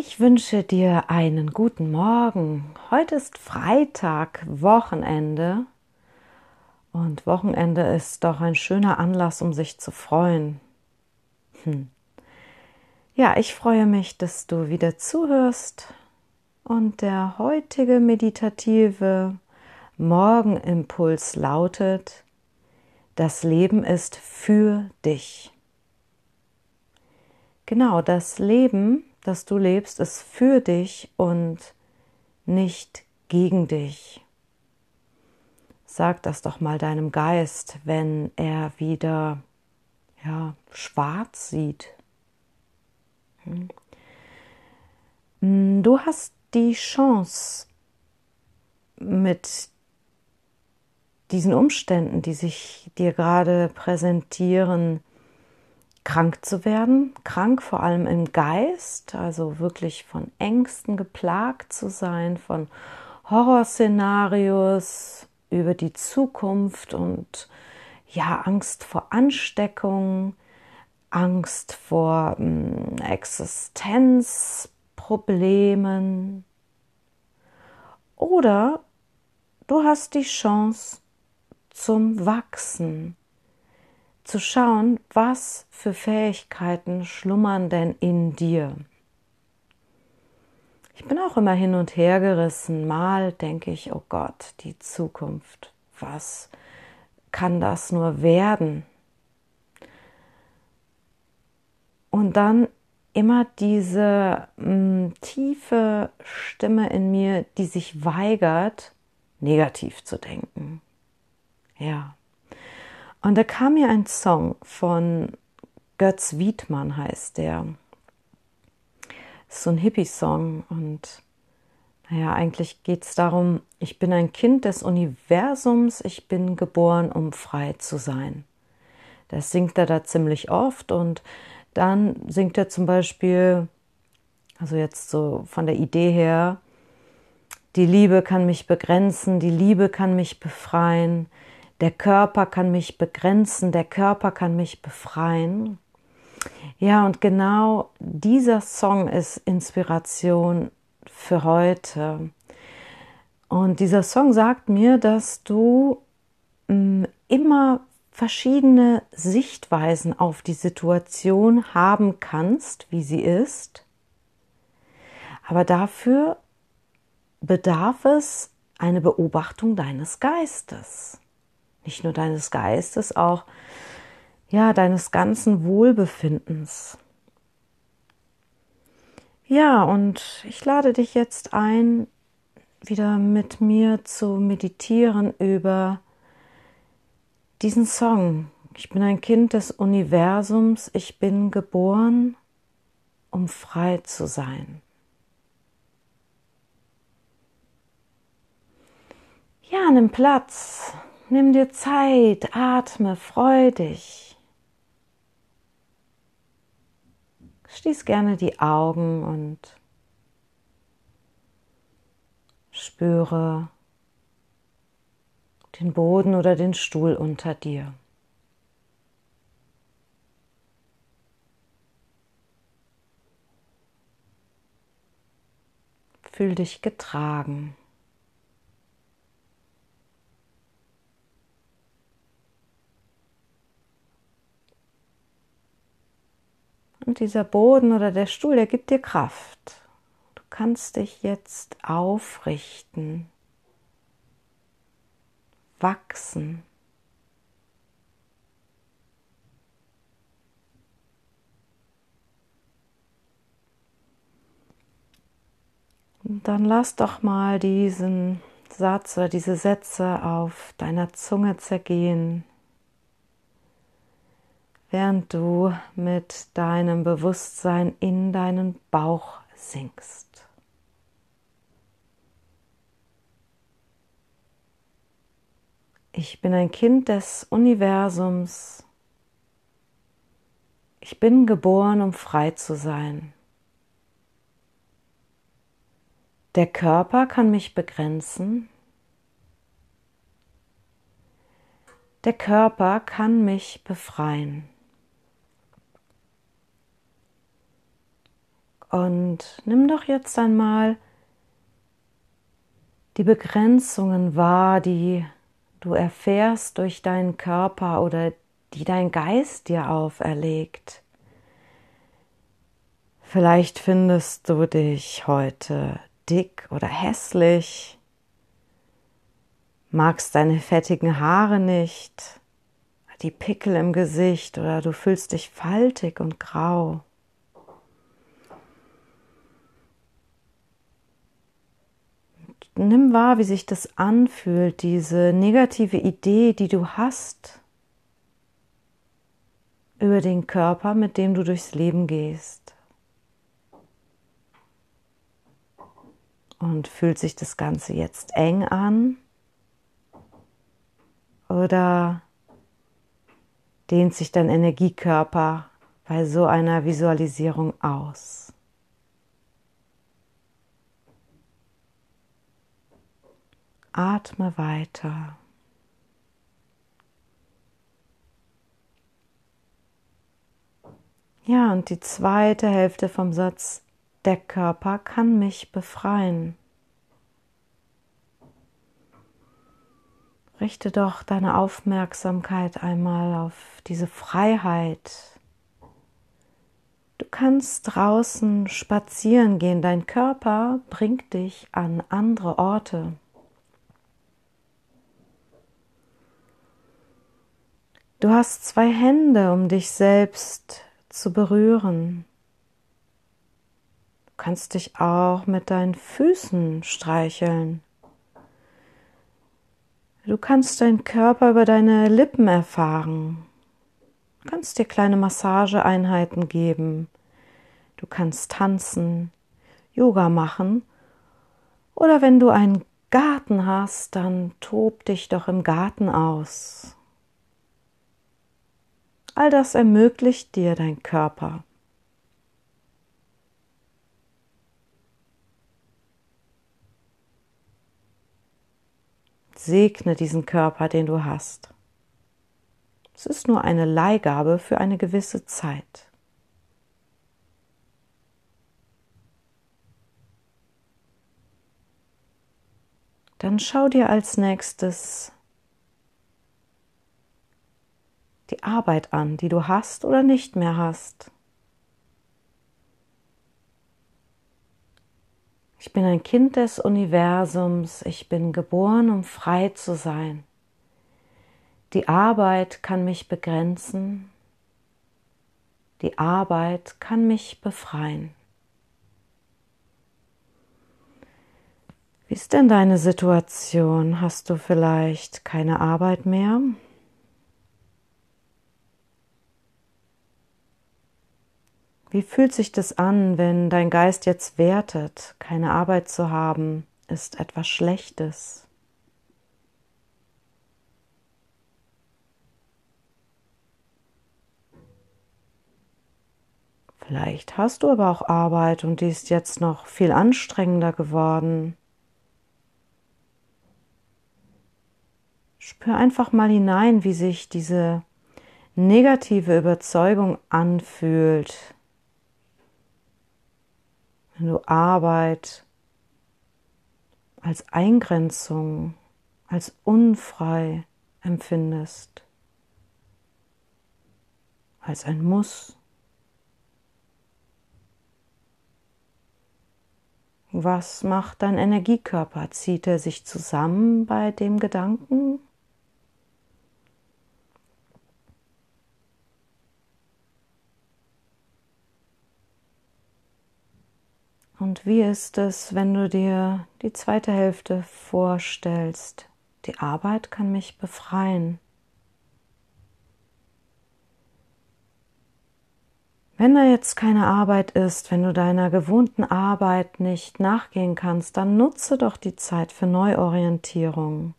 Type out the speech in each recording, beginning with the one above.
Ich wünsche dir einen guten Morgen. Heute ist Freitag, Wochenende. Und Wochenende ist doch ein schöner Anlass, um sich zu freuen. Hm. Ja, ich freue mich, dass du wieder zuhörst. Und der heutige meditative Morgenimpuls lautet, das Leben ist für dich. Genau, das Leben das du lebst, ist für dich und nicht gegen dich. Sag das doch mal deinem Geist, wenn er wieder ja, schwarz sieht. Hm. Hm, du hast die Chance, mit diesen Umständen, die sich dir gerade präsentieren, krank zu werden, krank vor allem im Geist, also wirklich von Ängsten geplagt zu sein, von Horrorszenarios über die Zukunft und ja, Angst vor Ansteckung, Angst vor hm, Existenzproblemen. Oder du hast die Chance zum Wachsen, zu schauen, was für Fähigkeiten schlummern denn in dir. Ich bin auch immer hin und her gerissen. Mal denke ich, oh Gott, die Zukunft, was kann das nur werden? Und dann immer diese mh, mm, tiefe Stimme in mir, die sich weigert, negativ zu denken. Ja. Und da kam mir ein Song von Götz Wiedmann, heißt der. so ein Hippie-Song und naja, eigentlich geht es darum, ich bin ein Kind des Universums, ich bin geboren, um frei zu sein. Das singt er da ziemlich oft und dann singt er zum Beispiel, also jetzt so von der Idee her, die Liebe kann mich begrenzen, die Liebe kann mich befreien, der Körper kann mich begrenzen, der Körper kann mich befreien. Ja, und genau dieser Song ist Inspiration für heute. Und dieser Song sagt mir, dass du mm, immer verschiedene Sichtweisen auf die Situation haben kannst, wie sie ist. Aber dafür bedarf es eine Beobachtung deines Geistes nicht nur deines Geistes, auch ja, deines ganzen Wohlbefindens. Ja, und ich lade dich jetzt ein, wieder mit mir zu meditieren über diesen Song. Ich bin ein Kind des Universums, ich bin geboren, um frei zu sein. Ja, nimm Platz, Nimm dir Zeit, atme freudig. Schließ gerne die Augen und spüre den Boden oder den Stuhl unter dir. Fühl dich getragen. Und dieser Boden oder der Stuhl, der gibt dir Kraft. Du kannst dich jetzt aufrichten, wachsen. Und dann lass doch mal diesen Satz oder diese Sätze auf deiner Zunge zergehen während du mit deinem Bewusstsein in deinen Bauch sinkst. Ich bin ein Kind des Universums. Ich bin geboren, um frei zu sein. Der Körper kann mich begrenzen. Der Körper kann mich befreien. Und nimm doch jetzt einmal die Begrenzungen wahr, die du erfährst durch deinen Körper oder die dein Geist dir auferlegt. Vielleicht findest du dich heute dick oder hässlich, magst deine fettigen Haare nicht, die Pickel im Gesicht oder du fühlst dich faltig und grau. Nimm wahr, wie sich das anfühlt, diese negative Idee, die du hast über den Körper, mit dem du durchs Leben gehst. Und fühlt sich das Ganze jetzt eng an? Oder dehnt sich dein Energiekörper bei so einer Visualisierung aus? Atme weiter. Ja, und die zweite Hälfte vom Satz der Körper kann mich befreien. Richte doch deine Aufmerksamkeit einmal auf diese Freiheit. Du kannst draußen spazieren gehen, dein Körper bringt dich an andere Orte. Du hast zwei Hände, um dich selbst zu berühren kannst dich auch mit deinen Füßen streicheln. Du kannst deinen Körper über deine Lippen erfahren. Du kannst dir kleine Massageeinheiten geben. Du kannst tanzen, Yoga machen oder wenn du einen Garten hast, dann tob dich doch im Garten aus. All das ermöglicht dir dein Körper. Segne diesen Körper, den du hast. Es ist nur eine Leihgabe für eine gewisse Zeit. Dann schau dir als nächstes die Arbeit an, die du hast oder nicht mehr hast. Ich bin ein Kind des Universums, ich bin geboren, um frei zu sein. Die Arbeit kann mich begrenzen, die Arbeit kann mich befreien. Wie ist denn deine Situation? Hast du vielleicht keine Arbeit mehr? Wie fühlt sich das an, wenn dein Geist jetzt wertet, keine Arbeit zu haben, ist etwas Schlechtes? Vielleicht hast du aber auch Arbeit und die ist jetzt noch viel anstrengender geworden. Spür einfach mal hinein, wie sich diese negative Überzeugung anfühlt, wenn du Arbeit als Eingrenzung, als unfrei empfindest, als ein Muss. Was macht dein Energiekörper? Zieht er sich zusammen bei dem Gedanken? Und wie ist es, wenn du dir die zweite Hälfte vorstellst? Die Arbeit kann mich befreien. Wenn da jetzt keine Arbeit ist, wenn du deiner gewohnten Arbeit nicht nachgehen kannst, dann nutze doch die Zeit für Neuorientierung.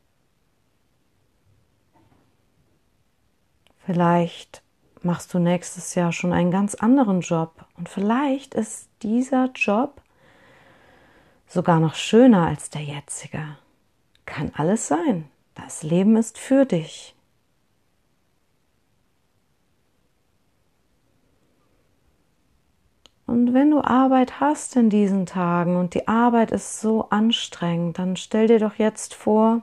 Vielleicht machst du nächstes Jahr schon einen ganz anderen Job und vielleicht ist dieser Job sogar noch schöner als der jetzige. Kann alles sein. Das Leben ist für dich. Und wenn du Arbeit hast in diesen Tagen und die Arbeit ist so anstrengend, dann stell dir doch jetzt vor,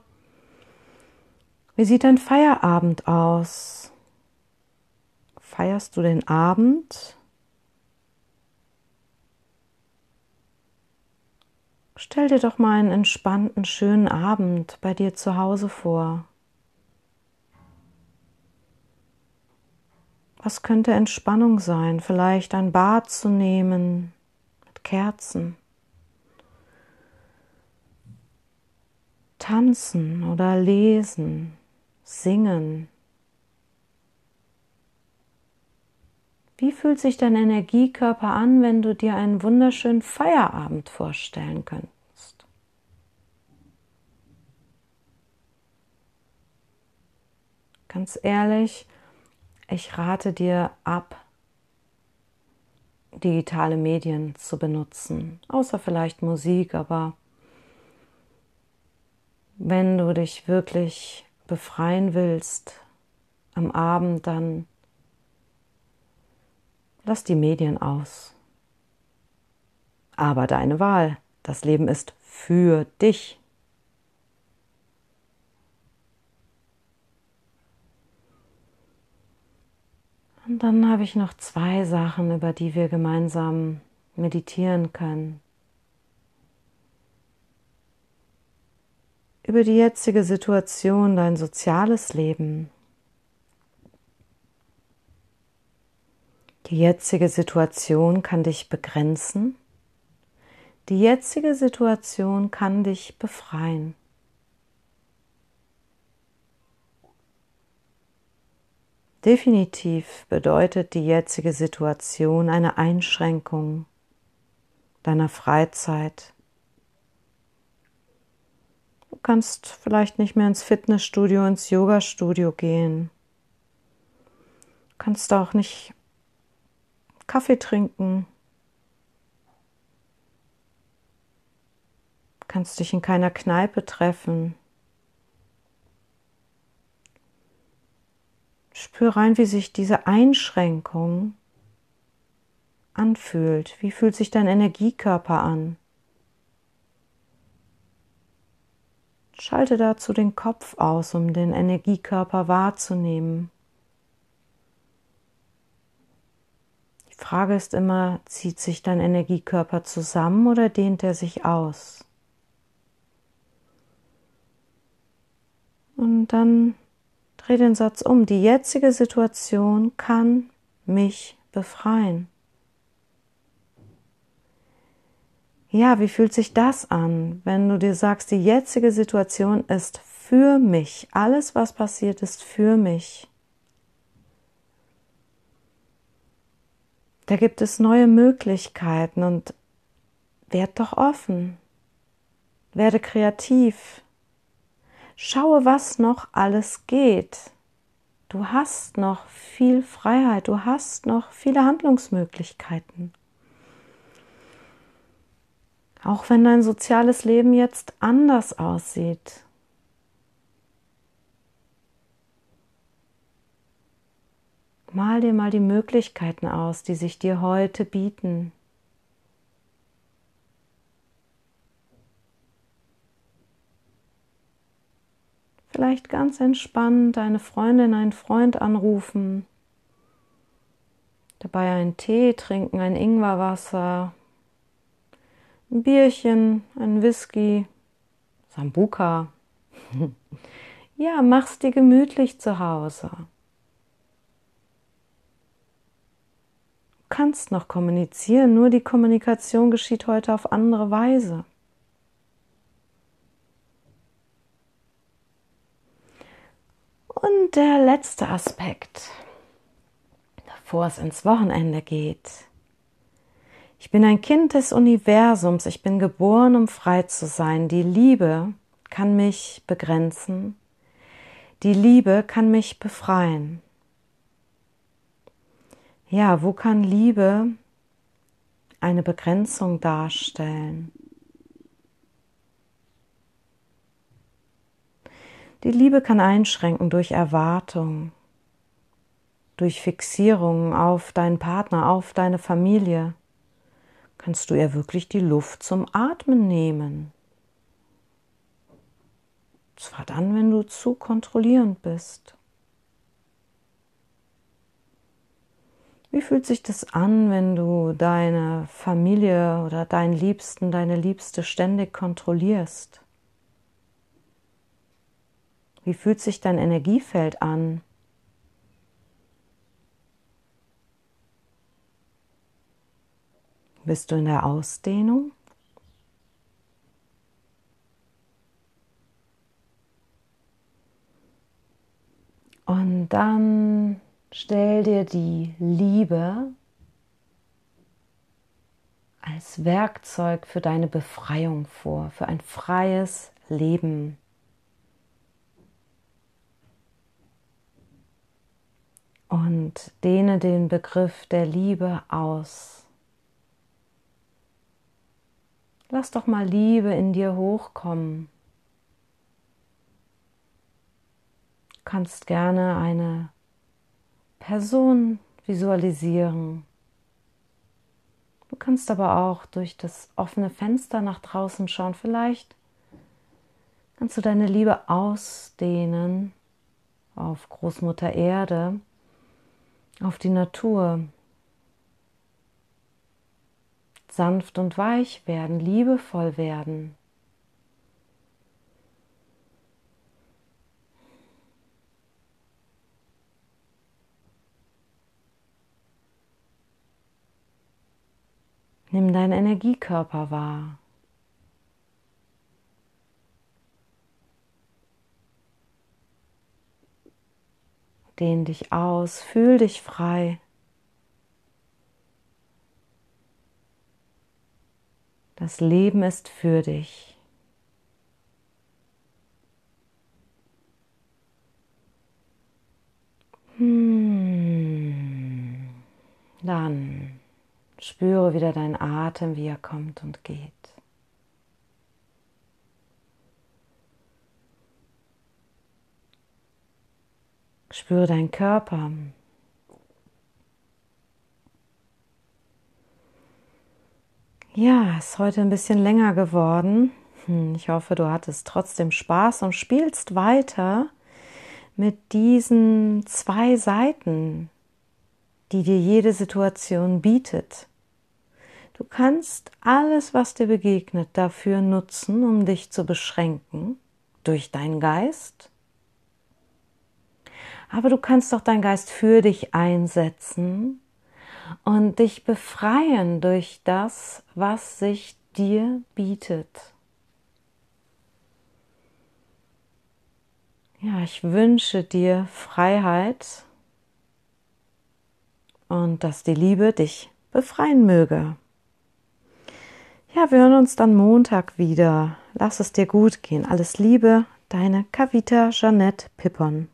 wie sieht dein Feierabend aus? Feierst du den Abend? Stell dir doch mal einen entspannten, schönen Abend bei dir zu Hause vor. Was könnte Entspannung sein? Vielleicht ein Bad zu nehmen mit Kerzen. Tanzen oder lesen, singen. Wie fühlt sich dein Energiekörper an, wenn du dir einen wunderschönen Feierabend vorstellen könntest? Ganz ehrlich, ich rate dir ab, digitale Medien zu benutzen, außer vielleicht Musik, aber wenn du dich wirklich befreien willst am Abend, dann lass die Medien aus. Aber deine Wahl, das Leben ist für dich. Und dann habe ich noch zwei Sachen, über die wir gemeinsam meditieren können. Über die jetzige Situation, dein soziales Leben. Die jetzige Situation kann dich begrenzen. Die jetzige Situation kann dich befreien. Definitiv bedeutet die jetzige Situation eine Einschränkung deiner Freizeit. Du kannst vielleicht nicht mehr ins Fitnessstudio, ins Yogastudio gehen. Du kannst auch nicht Kaffee trinken. Kannst dich in keiner Kneipe treffen. Spür rein, wie sich diese Einschränkung anfühlt. Wie fühlt sich dein Energiekörper an? Schalte dazu den Kopf aus, um den Energiekörper wahrzunehmen. Die Frage ist immer, zieht sich dein Energiekörper zusammen oder dehnt er sich aus? Und dann Dreh den Satz um. Die jetzige Situation kann mich befreien. Ja, wie fühlt sich das an, wenn du dir sagst, die jetzige Situation ist für mich. Alles, was passiert, ist für mich. Da gibt es neue Möglichkeiten und werd doch offen. Werde kreativ. Schaue, was noch alles geht. Du hast noch viel Freiheit, du hast noch viele Handlungsmöglichkeiten. Auch wenn dein soziales Leben jetzt anders aussieht. Mal dir mal die Möglichkeiten aus, die sich dir heute bieten. Vielleicht ganz entspannt eine Freundin, einen Freund anrufen, dabei einen Tee trinken, ein Ingwerwasser, ein Bierchen, ein Whisky, Sambuka. ja, mach's dir gemütlich zu Hause. Kannst noch kommunizieren, nur die Kommunikation geschieht heute auf andere Weise. Und der letzte Aspekt, bevor es ins Wochenende geht. Ich bin ein Kind des Universums, ich bin geboren, um frei zu sein. Die Liebe kann mich begrenzen, die Liebe kann mich befreien. Ja, wo kann Liebe eine Begrenzung darstellen? Die Liebe kann einschränken durch Erwartung, durch Fixierung auf deinen Partner, auf deine Familie, kannst du ihr wirklich die Luft zum Atmen nehmen. Zwar dann, wenn du zu kontrollierend bist. Wie fühlt sich das an, wenn du deine Familie oder deinen Liebsten, deine Liebste ständig kontrollierst? Wie fühlt sich dein Energiefeld an? Bist du in der Ausdehnung? Und dann stell dir die Liebe als Werkzeug für deine Befreiung vor, für ein freies Leben. Und dehne den Begriff der Liebe aus. Lass doch mal Liebe in dir hochkommen. Du kannst gerne eine Person visualisieren. Du kannst aber auch durch das offene Fenster nach draußen schauen. Vielleicht kannst du deine Liebe ausdehnen auf Großmutter Erde, auf die Natur, sanft und weich werden, liebevoll werden. Nimm deinen Energiekörper wahr. Dehn dich aus, fühl dich frei. Das Leben ist für dich. Hm. Dann spüre wieder deinen Atem, wie er kommt und geht. Spüre deinen Körper. Ja, ist heute ein bisschen länger geworden. Hm, ich hoffe, du hattest trotzdem Spaß und spielst weiter mit diesen zwei Seiten, die dir jede Situation bietet. Du kannst alles, was dir begegnet, dafür nutzen, um dich zu beschränken durch deinen Geist. Aber du kannst auch deinen Geist für dich einsetzen, und dich befreien durch das, was sich dir bietet. Ja, ich wünsche dir Freiheit und dass die Liebe dich befreien möge. Ja, wir hören uns dann Montag wieder. Lass es dir gut gehen. Alles Liebe, deine Kavita Jeanette Pippon.